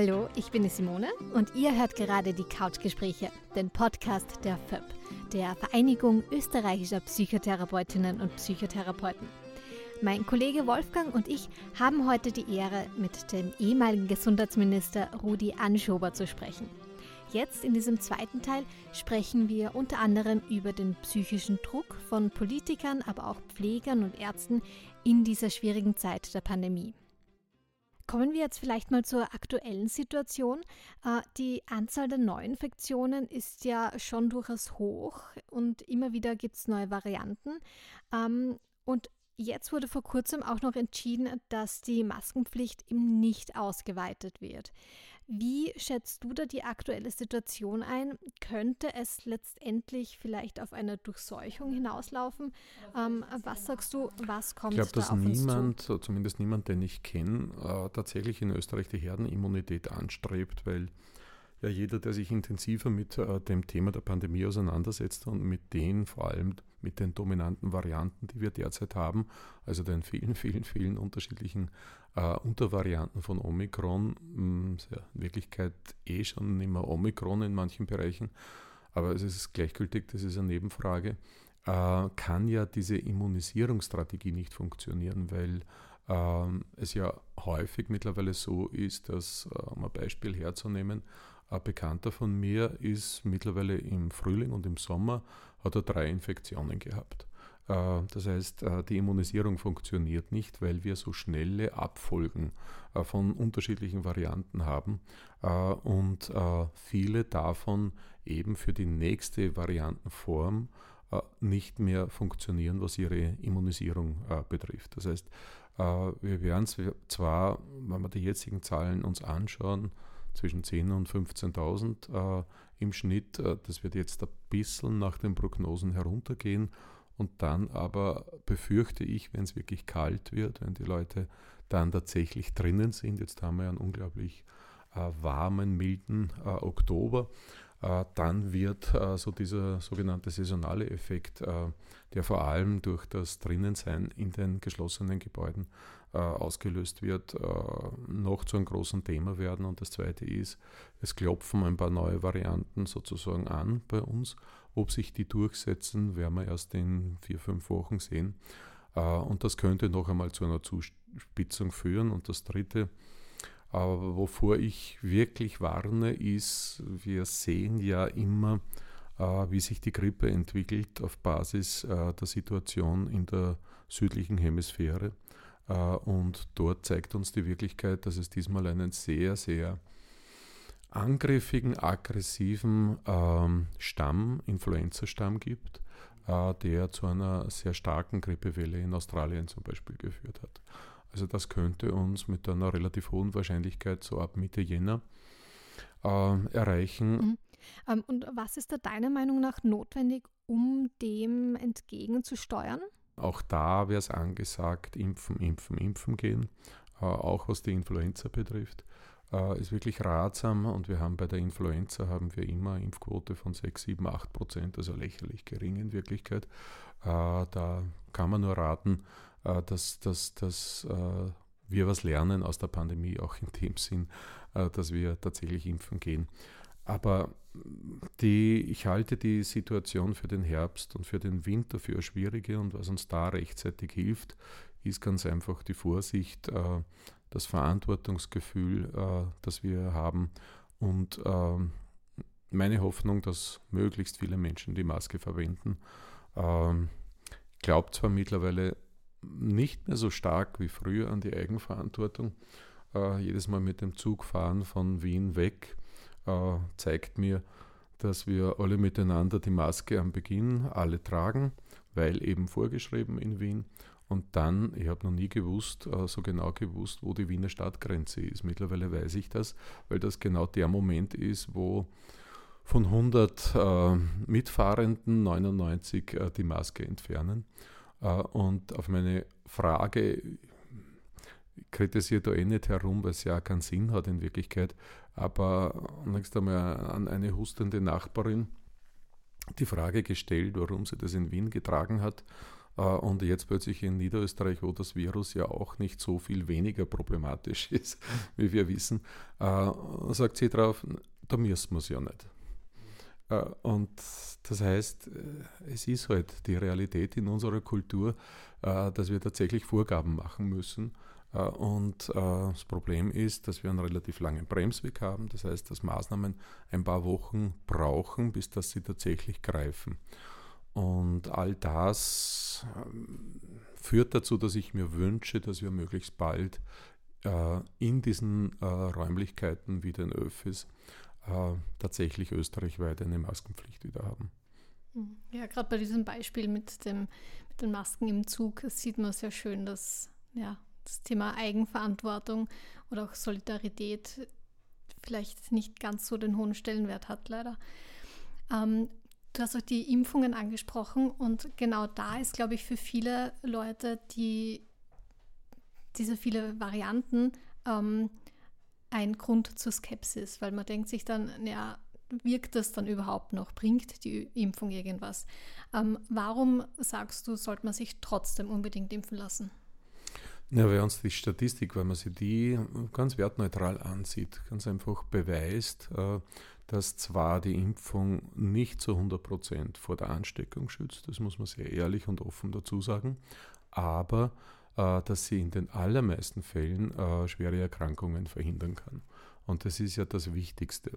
Hallo, ich bin die Simone und ihr hört gerade die Couchgespräche, den Podcast der FÖP, der Vereinigung österreichischer Psychotherapeutinnen und Psychotherapeuten. Mein Kollege Wolfgang und ich haben heute die Ehre, mit dem ehemaligen Gesundheitsminister Rudi Anschober zu sprechen. Jetzt in diesem zweiten Teil sprechen wir unter anderem über den psychischen Druck von Politikern, aber auch Pflegern und Ärzten in dieser schwierigen Zeit der Pandemie. Kommen wir jetzt vielleicht mal zur aktuellen Situation. Äh, die Anzahl der Neuinfektionen ist ja schon durchaus hoch und immer wieder gibt es neue Varianten. Ähm, und Jetzt wurde vor kurzem auch noch entschieden, dass die Maskenpflicht eben nicht ausgeweitet wird. Wie schätzt du da die aktuelle Situation ein? Könnte es letztendlich vielleicht auf eine Durchseuchung hinauslaufen? Ähm, was sagst du, was kommt ich glaub, da dass auf niemand, zu? zumindest niemand, den ich kenne, äh, tatsächlich in Österreich die Herdenimmunität anstrebt, weil ja jeder, der sich intensiver mit äh, dem Thema der Pandemie auseinandersetzt und mit den, vor allem mit den dominanten Varianten, die wir derzeit haben, also den vielen, vielen, vielen unterschiedlichen äh, Untervarianten von Omikron, mh, hm, ja, in Wirklichkeit eh schon mehr Omikron in manchen Bereichen, aber es ist gleichgültig, das ist eine Nebenfrage, äh, kann ja diese Immunisierungsstrategie nicht funktionieren, weil ähm, es ja häufig mittlerweile so ist, dass, äh, um ein Beispiel herzunehmen, ein Bekannter von mir ist mittlerweile im Frühling und im Sommer, hat er drei Infektionen gehabt. Äh, das heißt, äh, die Immunisierung funktioniert nicht, weil wir so schnelle Abfolgen äh, von unterschiedlichen Varianten haben und viele davon eben für die nächste Variantenform nicht mehr funktionieren, was ihre Immunisierung betrifft. Das heißt, wir werden zwar, wenn wir die jetzigen Zahlen uns anschauen, zwischen 10.000 und 15.000 äh, im Schnitt. Das wird jetzt ein bisschen nach den Prognosen heruntergehen. Und dann aber befürchte ich, wenn es wirklich kalt wird, wenn die Leute dann tatsächlich drinnen sind, jetzt haben wir ja einen unglaublich äh, warmen, milden äh, Oktober, äh, dann wird äh, so dieser sogenannte saisonale Effekt, der vor allem durch das Drinnensein in den geschlossenen Gebäuden äh, ausgelöst wird, äh, noch zu einem großen Thema werden. Und das Zweite ist, es klopfen ein paar neue Varianten sozusagen an bei uns. Ob sich die durchsetzen, werden wir erst in vier, fünf Wochen sehen. Äh, und das könnte noch einmal zu einer Zuspitzung führen. Und das Dritte, wovor ich wirklich warne, ist, wir sehen ja immer, wie sich die Grippe entwickelt auf Basis der Situation in der südlichen Hemisphäre. Äh, und dort zeigt uns die Wirklichkeit, dass es diesmal einen sehr, sehr angriffigen, aggressiven ähm, Stamm, Influenza-Stamm gibt, äh, der zu einer sehr starken Grippewelle in Australien zum Beispiel geführt hat. Also das könnte uns mit einer relativ hohen Wahrscheinlichkeit so ab Mitte Jänner äh, erreichen. Mhm. Ähm, und was ist da deiner Meinung nach notwendig, um dem entgegenzusteuern? Auch da wäre es angesagt, impfen, impfen, impfen gehen, äh, auch was die Influenza betrifft. Äh, ist wirklich ratsam und wir haben bei der Influenza haben wir immer Impfquote von 6, 7, 8 Prozent, also lächerlich gering in Wirklichkeit. Äh, da kann man nur raten, äh, dass, dass, dass wir was lernen aus der Pandemie, auch in dem Sinn, dass wir tatsächlich impfen gehen. Aber die, ich halte die Situation für den Herbst und für den Winter für eine schwierige und was uns da rechtzeitig hilft, ist ganz einfach die Vorsicht, äh, das Verantwortungsgefühl, äh, das wir haben und ähm, meine Hoffnung, dass möglichst viele Menschen die Maske verwenden. Ähm, glaubt zwar mittlerweile nicht mehr so stark wie früher an die Eigenverantwortung. Äh, jedes Mal mit dem Zug fahren von Wien weg äh, zeigt mir, dass wir alle miteinander die Maske am Beginn alle tragen, weil eben vorgeschrieben in Wien. Und dann, ich habe noch nie gewusst, äh, so genau gewusst, wo die Wiener Stadtgrenze ist. Mittlerweile weiß ich das, weil das genau der Moment ist, wo von 100 äh, Mitfahrenden 99 äh, die Maske entfernen. Äh, und auf meine Frage, kritisiert da eh nicht herum, weil es ja keinen Sinn hat in Wirklichkeit. Aber nächstes einmal an eine hustende Nachbarin die Frage gestellt, warum sie das in Wien getragen hat. und jetzt plötzlich in Niederösterreich, wo das Virus ja auch nicht so viel weniger problematisch ist, wie wir wissen, sagt sie drauf, da müssen wir es ja nicht. Und das heißt, es ist halt die Realität in unserer Kultur, dass wir tatsächlich Vorgaben machen müssen äh, und äh, das Problem ist, dass wir einen relativ langen Bremsweg haben. Das heißt, dass Maßnahmen ein paar Wochen brauchen, bis dass sie tatsächlich greifen. Und all das ähm, führt dazu, dass ich mir wünsche, dass wir möglichst bald äh, in diesen Räumlichkeiten wie den Öffis tatsächlich österreichweit eine Maskenpflicht wieder haben. Hm. Ja, gerade bei diesem Beispiel mit, dem, mit den Masken im Zug sieht man sehr schön, dass ja, das Thema Eigenverantwortung oder auch Solidarität vielleicht nicht ganz so den hohen Stellenwert hat, leider. Ähm, du hast auch die Impfungen angesprochen und genau da ist, glaube ich, für viele Leute, die diese viele Varianten ähm, ein Grund zur Skepsis, weil man denkt sich dann, ja, wirkt das dann überhaupt noch? Bringt die Impfung irgendwas? Ähm, warum sagst du, sollte man sich trotzdem unbedingt impfen lassen? Ja, weil uns die Statistik, wenn man sich die ganz wertneutral ansieht, ganz einfach beweist, äh, dass zwar die Impfung nicht zu 100 Prozent vor der Ansteckung schützt, das muss man sehr ehrlich und offen dazu sagen, aber äh, dass sie in den allermeisten Fällen äh, schwere Erkrankungen verhindern kann. Und das ist ja das Wichtigste,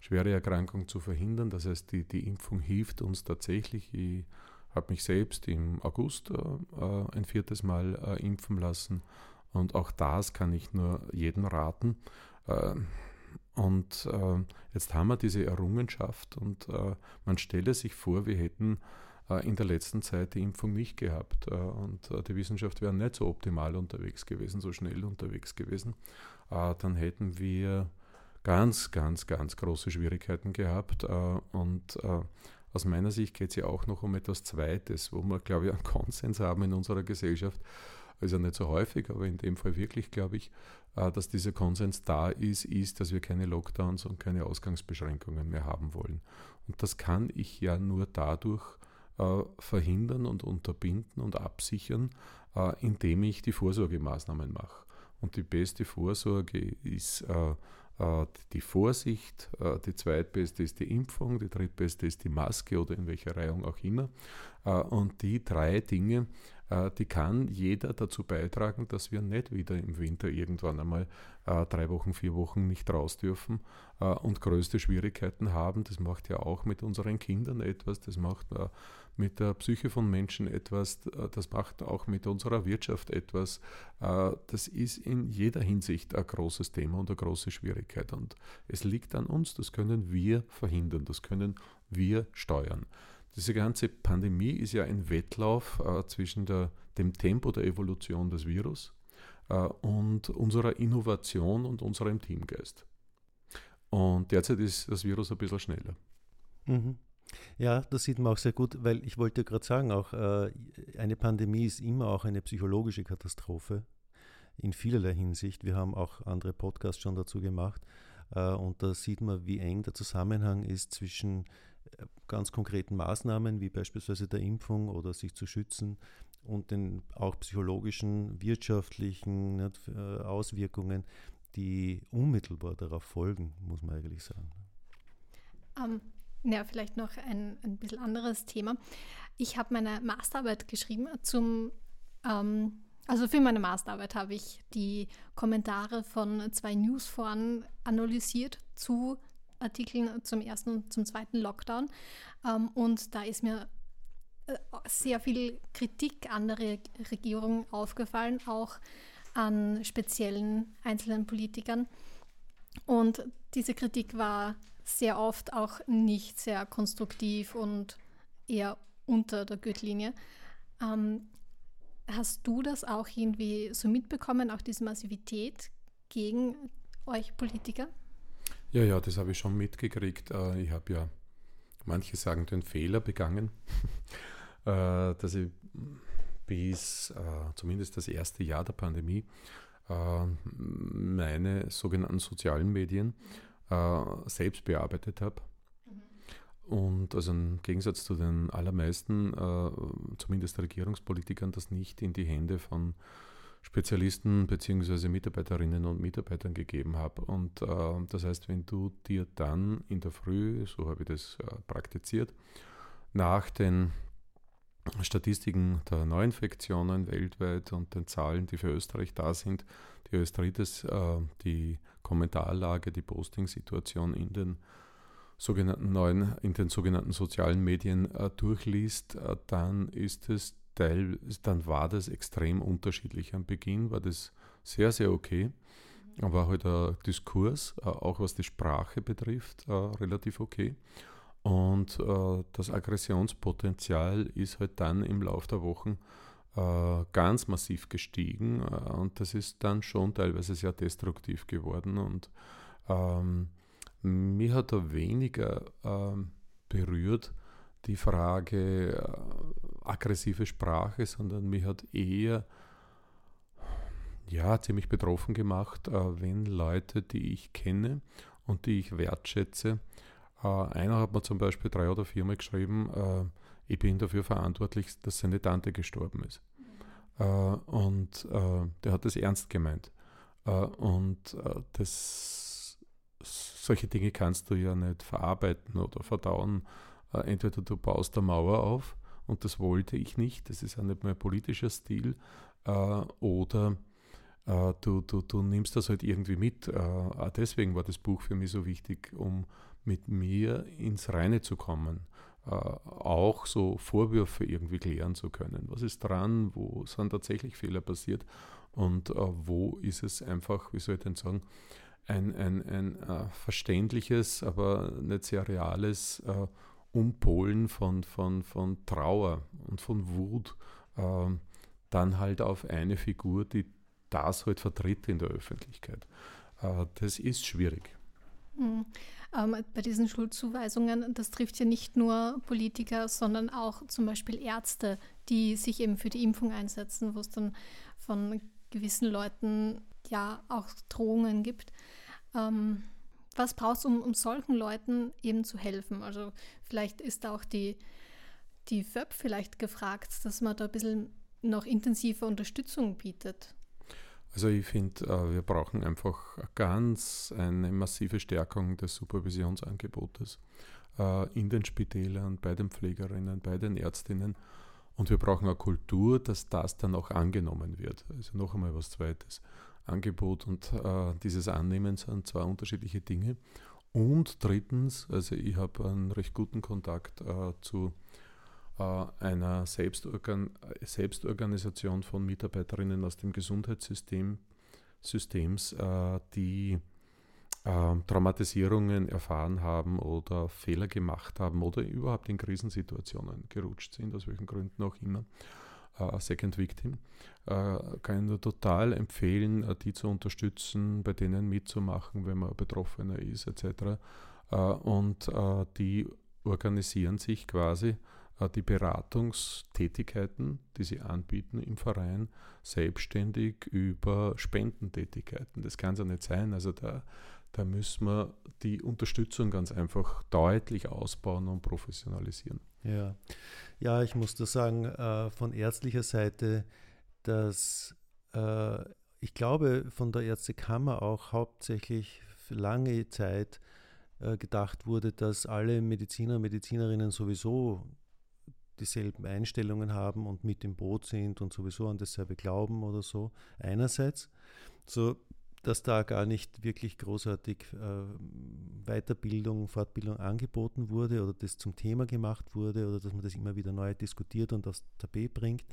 schwere Erkrankungen zu verhindern. Das heißt, die, die Impfung hilft uns tatsächlich. Habe mich selbst im August äh, äh, ein viertes Mal äh, impfen lassen. Und auch das kann ich nur jedem raten. Äh, und äh, jetzt haben wir diese Errungenschaft und äh, man stelle sich vor, wir hätten in der letzten Zeit die Impfung nicht gehabt und die Wissenschaft wäre nicht so optimal unterwegs gewesen, so schnell unterwegs gewesen. dann hätten wir ganz, ganz, ganz große Schwierigkeiten gehabt und aus meiner Sicht geht es ja auch noch um etwas Zweites, wo wir, glaube ich, einen Konsens haben in unserer Gesellschaft. Also nicht so häufig, aber in dem Fall wirklich, glaube ich, äh, dass dieser Konsens da ist, ist, dass wir keine Lockdowns und keine Ausgangsbeschränkungen mehr haben wollen. Und das kann ich ja nur dadurch äh, verhindern und unterbinden und absichern, äh, indem ich die Vorsorgemaßnahmen mache. Und die beste Vorsorge ist die Vorsicht, äh, die zweitbeste ist die Impfung, die drittbeste ist die Maske oder in welcher Reihung auch immer. Äh, und die drei Dinge, die kann jeder dazu beitragen, dass wir nicht wieder im Winter irgendwann einmal drei Wochen, vier Wochen nicht raus dürfen und größte Schwierigkeiten haben. Das macht ja auch mit unseren Kindern etwas, das macht mit der Psyche von Menschen etwas, das macht auch mit unserer Wirtschaft etwas. Äh, das ist in jeder Hinsicht ein großes Thema und eine große Schwierigkeit. Und es liegt an uns, das können wir verhindern, das können wir steuern. Diese ganze Pandemie ist ja ein Wettlauf äh, zwischen der, dem Tempo der Evolution des Virus äh, und unserer Innovation und unserem Teamgeist. Und derzeit ist das Virus ein bisschen schneller. Mhm. Ja, das sieht man auch sehr gut, weil ich wollte gerade sagen, auch äh, eine Pandemie ist immer auch eine psychologische Katastrophe in vielerlei Hinsicht. Wir haben auch andere Podcasts schon dazu gemacht äh, und da sieht man, wie eng der Zusammenhang ist zwischen äh, ganz konkreten Maßnahmen wie beispielsweise der Impfung oder sich zu schützen und den auch psychologischen, wirtschaftlichen äh, Auswirkungen, die unmittelbar darauf folgen, muss man eigentlich sagen. Um ähm, ja, vielleicht noch ein, ein bisschen anderes Thema. Ich habe meine Masterarbeit geschrieben zum, ähm, also für meine Masterarbeit habe ich die Kommentare von zwei Newsforen analysiert zu Artikeln zum ersten und zum zweiten Lockdown. Ähm, und da ist mir äh, sehr viel Kritik an der Re Regierung aufgefallen, auch an speziellen einzelnen Politikern. Und diese Kritik war sehr oft auch nicht sehr konstruktiv und eher unter der Gürtellinie. Ähm, hast du das auch irgendwie so mitbekommen, auch diese Massivität gegen euch Politiker? Ja, ja, das habe ich schon mitgekriegt. Äh, ich habe ja, manche sagen, den Fehler begangen, äh, dass ich bis äh, zumindest das erste Jahr der Pandemie meine sogenannten sozialen Medien äh, selbst bearbeitet habe. Mhm. und also im Gegensatz zu den allermeisten, äh, zumindest Regierungspolitikern, das nicht in die Hände von Spezialisten bzw. Mitarbeiterinnen und Mitarbeitern gegeben habe. Und äh, das heißt, wenn du dir dann in der Früh, so habe ich das äh, praktiziert, nach den Statistiken der Neuinfektionen weltweit und den Zahlen, die für Österreich da sind, die Österreichs, äh, die Kommentarlage, die Posting-Situation in den sogenannten neuen, in den sogenannten sozialen Medien äh, durchliest, äh, dann ist es Teil, dann war das extrem unterschiedlich. Am Beginn war das sehr, sehr okay, aber halt der Diskurs, äh, auch was die Sprache betrifft, relativ okay. Und das Aggressionspotenzial ist halt dann im Laufe der Wochen ganz massiv gestiegen und das ist dann schon teilweise sehr destruktiv geworden und ähm, mich hat da weniger ähm, berührt die Frage, aggressive Sprache, sondern mich hat eher ja, ziemlich betroffen gemacht, äh, wenn Leute, die ich kenne und die ich wertschätze, äh, einer hat mir zum Beispiel drei oder viermal geschrieben, äh, ich bin dafür verantwortlich, dass seine Tante gestorben ist. und der hat das ernst gemeint. und das, solche Dinge kannst du ja nicht verarbeiten oder verdauen. entweder du baust eine Mauer auf und das wollte ich nicht, das ist auch nicht mein politischer Stil, äh, oder äh, du, du, du nimmst das halt irgendwie mit. Äh, deswegen war das Buch für mich so wichtig, um mit mir ins Reine zu kommen. Äh, auch so Vorwürfe irgendwie klären zu können. Was ist dran? Wo sind tatsächlich Fehler passiert? Und äh, wo ist es einfach, wie soll ich denn sagen, ein, ein, ein äh, verständliches, aber nicht sehr reales äh, Umpolen von, von, von Trauer und von Wut äh, dann halt auf eine Figur, die das halt vertritt in der Öffentlichkeit. Äh, das ist schwierig. Mhm. Ähm, bei diesen Schuldzuweisungen, das trifft ja nicht nur Politiker, sondern auch zum Beispiel Ärzte, die sich eben für die Impfung einsetzen, wo es dann von gewissen Leuten ja auch Drohungen gibt. Ähm, was brauchst du, um, um solchen Leuten eben zu helfen? Also vielleicht ist auch die, die FÖB vielleicht gefragt, dass man da ein bisschen noch intensiver Unterstützung bietet. Also ich finde, äh, wir brauchen einfach ganz eine massive Stärkung des Supervisionsangebotes äh, in den Spitälern, bei den Pflegerinnen, bei den Ärztinnen. Und wir brauchen eine Kultur, dass das dann auch angenommen wird. Also noch einmal was Zweites. Angebot und äh, dieses Annehmen sind zwei unterschiedliche Dinge. Und drittens, also ich habe einen recht guten Kontakt zu einer Selbstorgan Selbstorganisation von Mitarbeiterinnen aus dem Gesundheitssystem, Systems, äh, die äh, Traumatisierungen erfahren haben oder Fehler gemacht haben oder überhaupt in Krisensituationen gerutscht sind, aus welchen Gründen auch immer äh, Second Victim, äh, kann ich nur total empfehlen, äh, die zu unterstützen, bei denen mitzumachen, wenn man Betroffener ist, etc. Äh, und äh, die organisieren sich quasi äh, die Beratungstätigkeiten, die sie anbieten im Verein, selbstständig über Spendentätigkeiten. Das kann es ja nicht sein. Also da, da müssen wir die Unterstützung ganz einfach deutlich ausbauen und professionalisieren. Ja, ja ich muss da sagen, äh, von ärztlicher Seite, dass äh, ich glaube, von der Ärztekammer auch hauptsächlich für lange Zeit äh, gedacht wurde, dass alle Mediziner und Medizinerinnen sowieso dieselben Einstellungen haben und mit im Boot sind und sowieso an dasselbe glauben oder so. Einerseits, so dass da gar nicht wirklich großartig äh, Weiterbildung, Fortbildung angeboten wurde oder das zum Thema gemacht wurde oder dass man das immer wieder neu diskutiert und aufs Tapet bringt.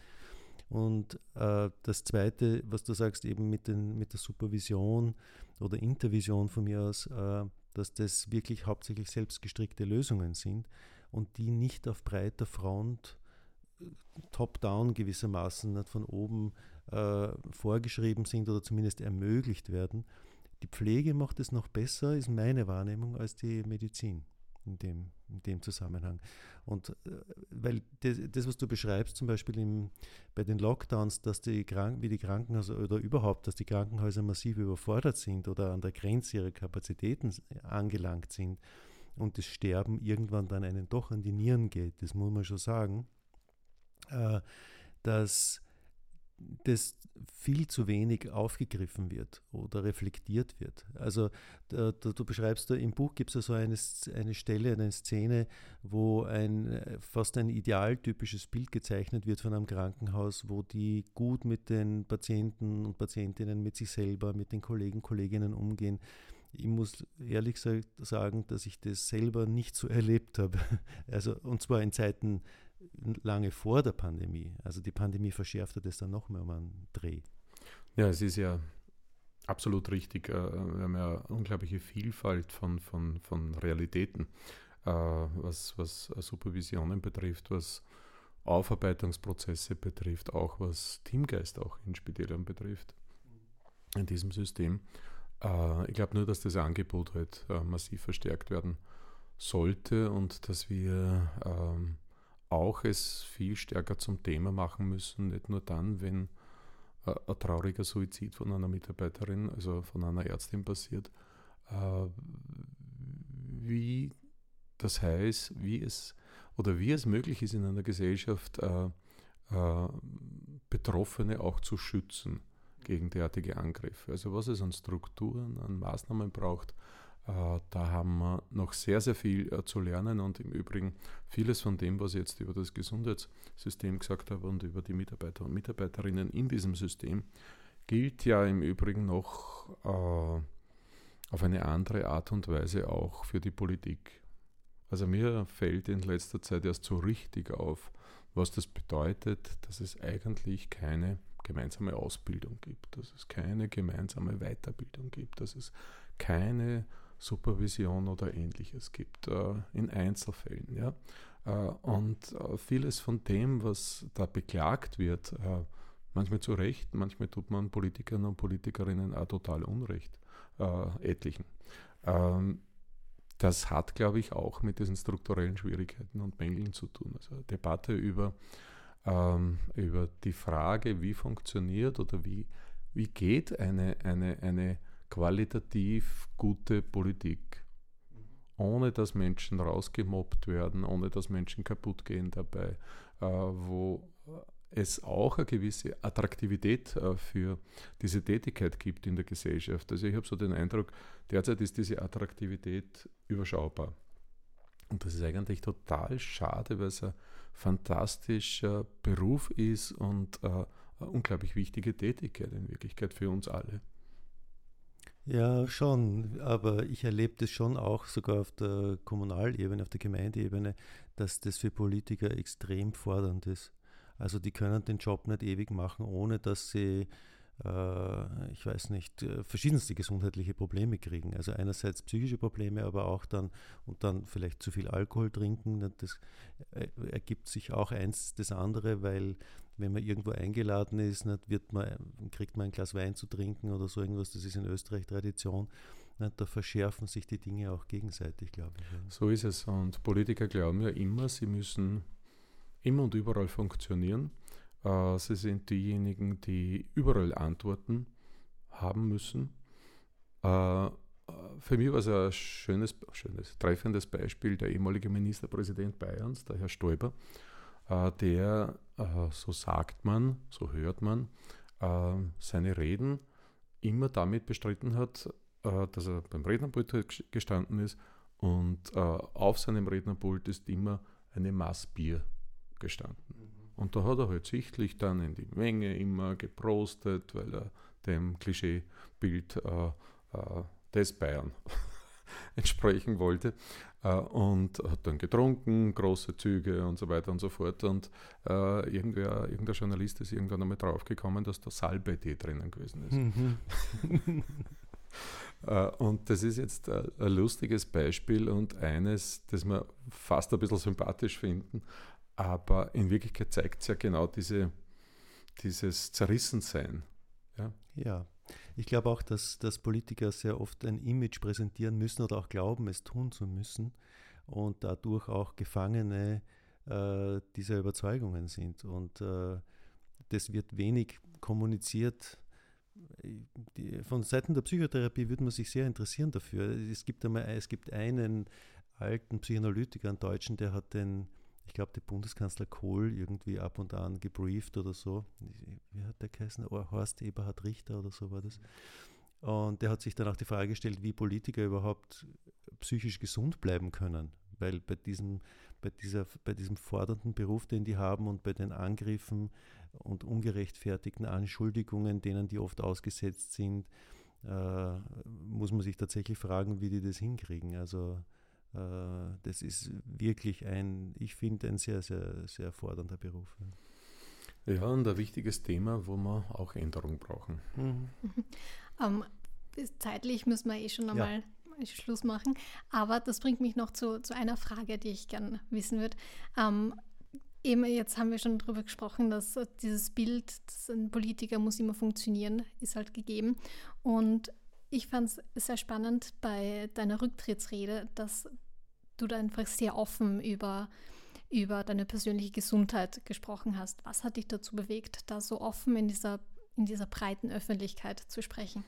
Und äh, das Zweite, was du sagst, eben mit, den, mit der Supervision oder Intervision von mir aus, äh, dass das wirklich hauptsächlich selbstgestrickte Lösungen sind und die nicht auf breiter Front äh, top-down gewissermaßen nicht von oben äh, vorgeschrieben sind oder zumindest ermöglicht werden. Die Pflege macht es noch besser, ist meine Wahrnehmung, als die Medizin in dem, in dem Zusammenhang. Und äh, weil das, das, was du beschreibst, zum Beispiel im, bei den Lockdowns, dass die Kranken, wie die Krankenhäuser oder überhaupt, dass die Krankenhäuser massiv überfordert sind oder an der Grenze ihrer Kapazitäten angelangt sind, und das Sterben irgendwann dann einen doch an die Nieren geht, das muss man schon sagen, äh, dass das viel zu wenig aufgegriffen wird oder reflektiert wird. Also da, da, du beschreibst da im Buch gibt es ja so eine, eine Stelle, eine Szene, wo ein fast ein idealtypisches Bild gezeichnet wird von einem Krankenhaus, wo die gut mit den Patienten und Patientinnen, mit sich selber, mit den Kollegen, Kolleginnen umgehen. Ich muss ehrlich sagen, dass ich das selber nicht so erlebt habe. Also, und zwar in Zeiten lange vor der Pandemie. Also die Pandemie verschärfte das dann noch mehr um einen Dreh. Ja, es ist ja absolut richtig. Äh, wir haben ja unglaubliche Vielfalt von, von, von Realitäten, äh, was, was Supervisionen betrifft, was Aufarbeitungsprozesse betrifft, auch was Teamgeist auch in Spitälern betrifft, in diesem System. Äh, ich glaube nur, dass das Angebot halt massiv verstärkt werden sollte und dass wir ähm, auch es viel stärker zum Thema machen müssen, nicht nur dann, wenn äh, ein trauriger Suizid von einer Mitarbeiterin, also von einer Ärztin passiert, äh, wie das heißt, wie es oder wie es möglich ist in einer Gesellschaft, äh, Betroffene auch zu schützen gegen derartige Angriffe. Also was es an Strukturen, an Maßnahmen braucht, äh, da haben wir noch sehr, sehr viel äh, zu lernen und im Übrigen vieles von dem, was ich jetzt über das Gesundheitssystem gesagt habe und über die Mitarbeiter und Mitarbeiterinnen in diesem System, gilt ja im Übrigen noch äh, auf eine andere Art und Weise auch für die Politik. Also mir fällt in letzter Zeit erst so richtig auf, was das bedeutet, dass es eigentlich keine gemeinsame Ausbildung gibt, dass es keine gemeinsame Weiterbildung gibt, dass es keine Supervision oder ähnliches gibt, äh, in Einzelfällen. Ja? Äh, und äh, vieles von dem, was da beklagt wird, manchmal zu Recht, manchmal tut man Politikern und Politikerinnen auch total Unrecht, etlichen. Ähm, das hat, glaube ich, auch mit diesen strukturellen Schwierigkeiten und Mängeln zu tun. Also Debatte über, ähm, über die Frage, wie funktioniert oder wie, wie geht eine, eine, eine qualitativ gute Politik, ohne dass Menschen rausgemobbt werden, ohne dass Menschen kaputt gehen dabei, äh, wo es auch eine gewisse Attraktivität äh, für diese Tätigkeit gibt in der Gesellschaft. Also ich habe so den Eindruck, derzeit ist diese Attraktivität überschaubar. Und das ist eigentlich total schade, weil es ein fantastischer Beruf ist und äh, eine unglaublich wichtige Tätigkeit in Wirklichkeit für uns alle. Ja, schon, aber ich erlebe das schon auch sogar auf der Kommunalebene, auf der Gemeindeebene, dass das für Politiker extrem fordernd ist. Also die können den Job nicht ewig machen, ohne dass sie, ich weiß nicht, äh, verschiedenste gesundheitliche Probleme kriegen. Also einerseits psychische Probleme, aber auch dann und dann vielleicht zu viel Alkohol trinken. Das äh, ergibt sich auch eins das andere, weil wenn man irgendwo eingeladen ist, nicht, wird man, kriegt man ein Glas Wein zu trinken oder so irgendwas, das ist in Österreich Tradition. Nicht, da verschärfen sich die Dinge auch gegenseitig, glaube ich. So ist es. Und Politiker glauben ja immer, sie müssen immer und überall funktionieren. Äh, sie sind diejenigen, die überall Antworten haben müssen. Äh, für mich war es ein schönes, schönes, treffendes Beispiel der ehemalige Ministerpräsident Bayerns, der Herr Stoiber, äh, der, äh, so sagt man, so hört man, äh, seine Reden immer damit bestritten hat, dass er beim Rednerpult gestanden ist und auf seinem Rednerpult ist immer eine Maß Bier gestanden. Und da hat er halt sichtlich dann in die Menge immer geprostet, weil er dem Klischeebild äh, äh, des Bayern entsprechen wollte. Äh, und hat dann getrunken, große Züge und so weiter und so fort. Und äh, irgendwer, irgendein Journalist ist irgendwann einmal draufgekommen, dass da Salbei-Tee drinnen gewesen ist. Mhm. äh, und das ist jetzt ein, ein lustiges Beispiel und eines, das wir fast ein bisschen sympathisch finden, aber in Wirklichkeit zeigt es ja genau diese, dieses Zerrissensein. Ja, ja ich glaube auch, dass, dass Politiker sehr oft ein Image präsentieren müssen oder auch glauben, es tun zu müssen und dadurch auch Gefangene äh, dieser Überzeugungen sind. Und äh, das wird wenig kommuniziert. Die, von Seiten der Psychotherapie würde man sich sehr interessieren dafür. Es gibt, einmal, es gibt einen alten Psychoanalytiker, einen Deutschen, der hat den, ich glaube, der Bundeskanzler Kohl irgendwie ab und an gebrieft oder so. Wie hat der geheißen? Horst Eberhard Richter oder so war das. Und der hat sich dann auch die Frage gestellt, wie Politiker überhaupt psychisch gesund bleiben können. Weil bei diesem, bei, dieser, bei diesem fordernden Beruf, den die haben und bei den Angriffen und ungerechtfertigten Anschuldigungen, denen die oft ausgesetzt sind, äh, muss man sich tatsächlich fragen, wie die das hinkriegen. Also das ist wirklich ein, ich finde, ein sehr, sehr, sehr fordernder Beruf. Ja, und ein wichtiges Thema, wo wir auch Änderung brauchen. Mhm. ähm, zeitlich müssen wir eh schon einmal ja. Schluss machen. Aber das bringt mich noch zu, zu einer Frage, die ich gerne wissen würde. Ähm, Eben, jetzt haben wir schon darüber gesprochen, dass dieses Bild, dass ein Politiker muss immer funktionieren, ist halt gegeben. Und ich fand es sehr spannend bei deiner Rücktrittsrede, dass du da einfach sehr offen über, über deine persönliche Gesundheit gesprochen hast. Was hat dich dazu bewegt, da so offen in dieser, in dieser breiten Öffentlichkeit zu sprechen?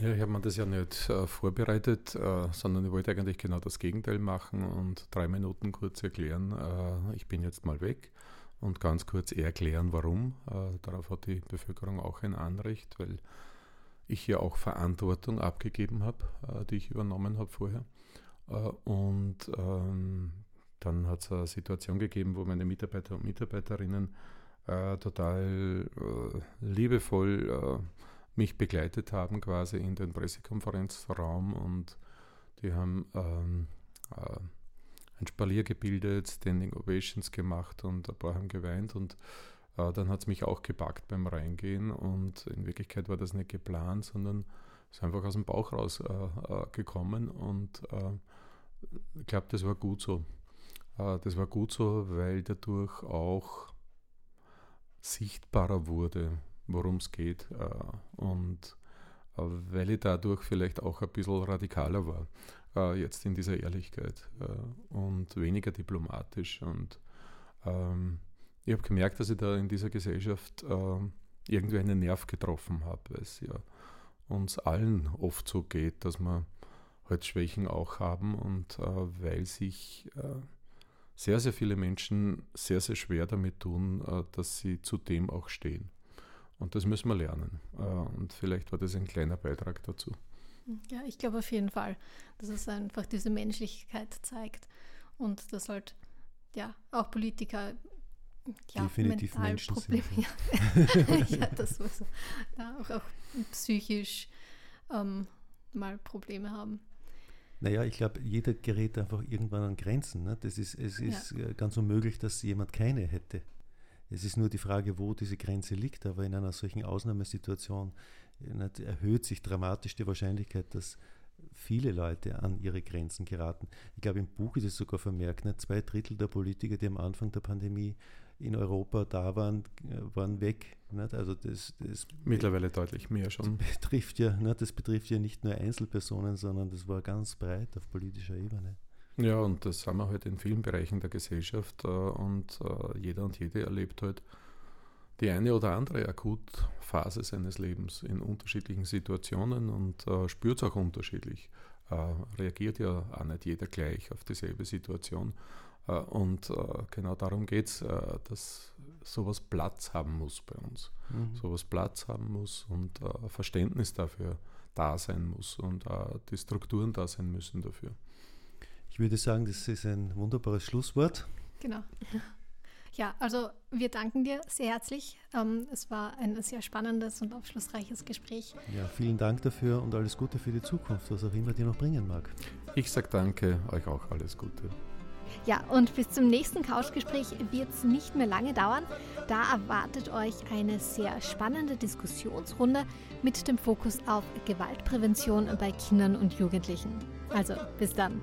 Ja, ich habe mir das ja nicht äh, vorbereitet, äh, sondern ich wollte eigentlich genau das Gegenteil machen und drei Minuten kurz erklären, äh, ich bin jetzt mal weg und ganz kurz erklären, warum. Äh, darauf hat die Bevölkerung auch ein Anrecht, weil ich hier auch Verantwortung abgegeben habe, äh, die ich übernommen habe vorher. Äh, und ähm, dann hat es eine Situation gegeben, wo meine Mitarbeiter und Mitarbeiterinnen total liebevoll mich begleitet haben quasi in den Pressekonferenzraum und die haben ähm, äh, ein Spalier gebildet, Standing Ovations gemacht und ein paar haben geweint und äh, dann hat es mich auch gepackt beim Reingehen und in Wirklichkeit war das nicht geplant, sondern ist einfach aus dem Bauch raus äh, äh und äh, ich glaube, das war gut so. Äh, das war gut so, weil dadurch auch sichtbarer wurde, worum es geht. Äh, und äh, weil ich dadurch vielleicht auch ein bisschen radikaler war, äh, jetzt in dieser Ehrlichkeit und weniger diplomatisch. Und ähm, ich habe gemerkt, dass ich da in dieser Gesellschaft irgendwie einen Nerv getroffen habe, weil es ja uns allen oft so geht, dass wir halt Schwächen auch haben und äh, weil sich äh, sehr, sehr viele Menschen sehr, sehr schwer damit tun, äh, dass sie zu dem auch stehen. Und das müssen wir lernen. Äh, und vielleicht war das ein kleiner Beitrag dazu. Ja, ich glaube auf jeden Fall, dass es einfach diese Menschlichkeit zeigt und dass halt ja auch Politiker ja, definitiv Menschen Probleme, sind. Ja. das war so. Ja, auch, auch psychisch ähm, mal Probleme haben. Naja, ich glaube, jeder gerät einfach irgendwann an Grenzen. Ne? Das ist, es ist ja. ganz unmöglich, dass jemand keine hätte. Es ist nur die Frage, wo diese Grenze liegt, aber in einer solchen Ausnahmesituation äh, erhöht sich dramatisch die Wahrscheinlichkeit, dass viele Leute an ihre Grenzen geraten. Ich glaube, im Buch ist es sogar vermerkt, ne? zwei Drittel der Politiker, die am Anfang der Pandemie in Europa da waren, äh, waren weg. Nicht? Also das, das Mittlerweile deutlich mehr schon. Das betrifft, ja, nicht? das betrifft ja nicht nur Einzelpersonen, sondern das war ganz breit auf politischer Ebene. Ja, und das haben wir halt in vielen Bereichen der Gesellschaft äh, und äh, jeder und jede erlebt halt die eine oder andere Akutphase seines Lebens in unterschiedlichen Situationen und spürt es auch unterschiedlich. Reagiert ja auch nicht jeder gleich auf dieselbe Situation. Äh, und äh, genau darum geht es, äh, dass sowas Platz haben muss bei uns. Mhm. Sowas Platz haben muss und Verständnis dafür da sein muss und die Strukturen da sein müssen dafür. Ich würde sagen, das ist ein wunderbares Schlusswort. Genau. Ja, also wir danken dir sehr herzlich. Ähm, es war ein sehr spannendes und aufschlussreiches Gespräch. Ja, vielen Dank dafür und alles Gute für die Zukunft, was auch immer dir noch bringen mag. Ich sage danke, euch auch alles Gute. Ja, und bis zum nächsten Couchgespräch wird es nicht mehr lange dauern. Da erwartet euch eine sehr spannende Diskussionsrunde mit dem Fokus auf Gewaltprävention bei Kindern und Jugendlichen. Also, bis dann.